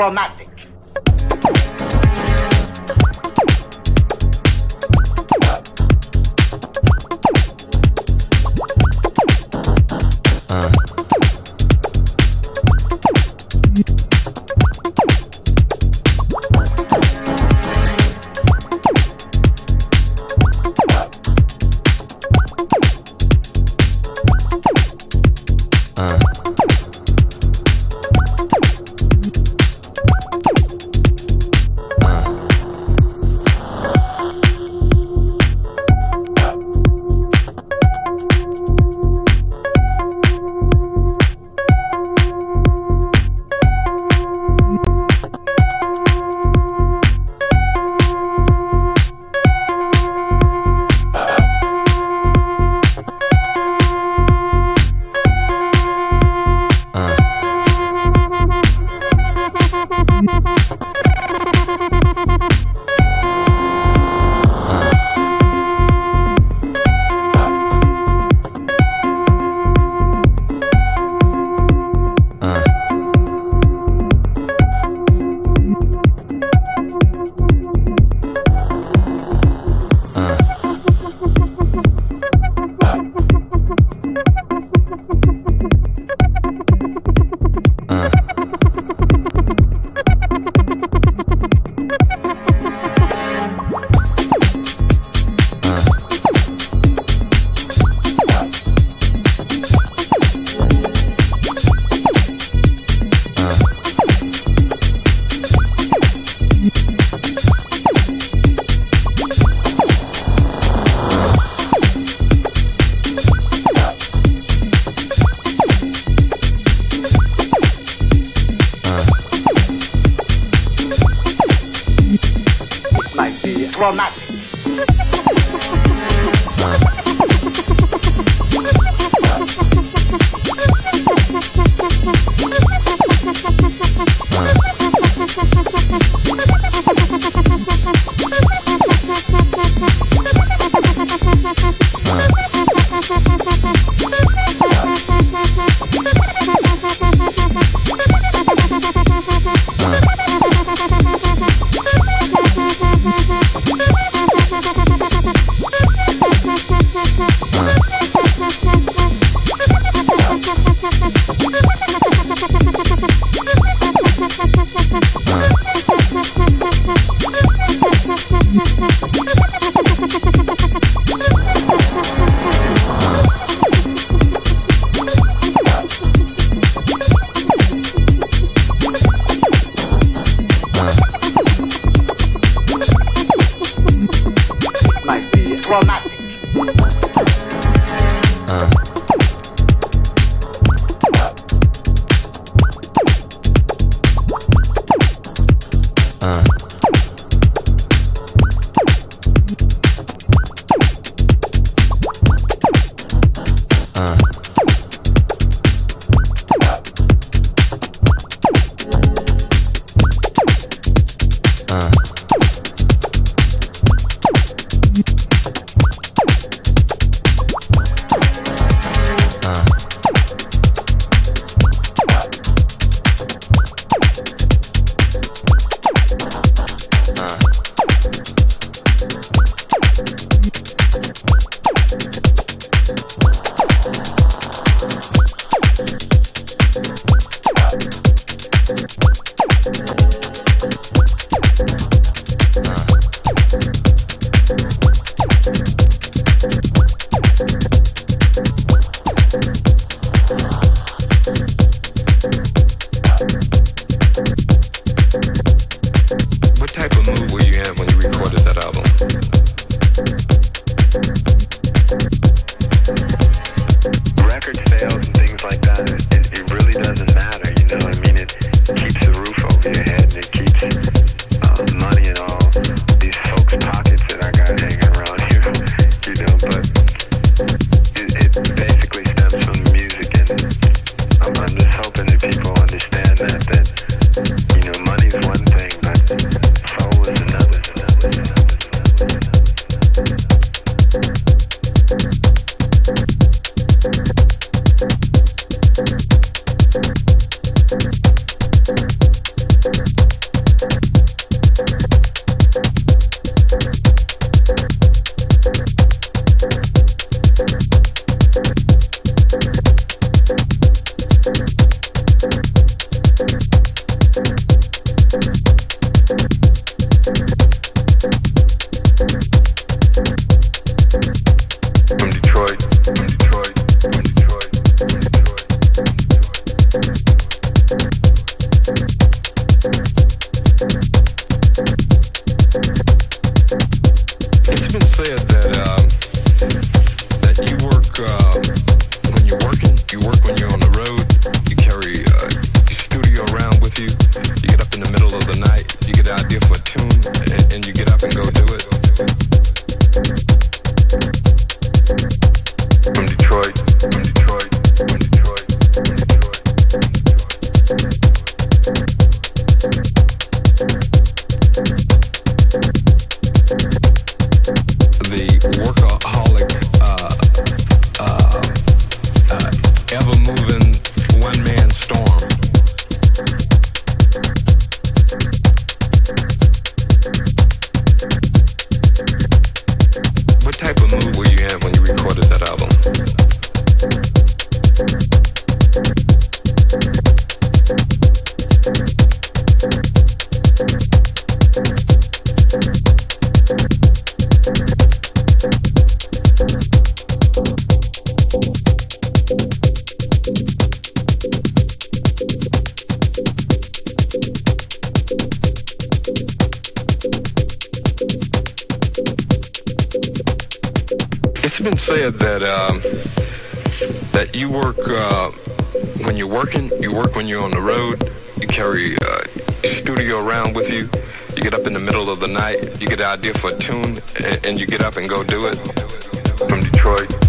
romantic. You work when you're on the road. You carry uh, studio around with you. You get up in the middle of the night. You get an idea for a tune, and, and you get up and go do it. From Detroit,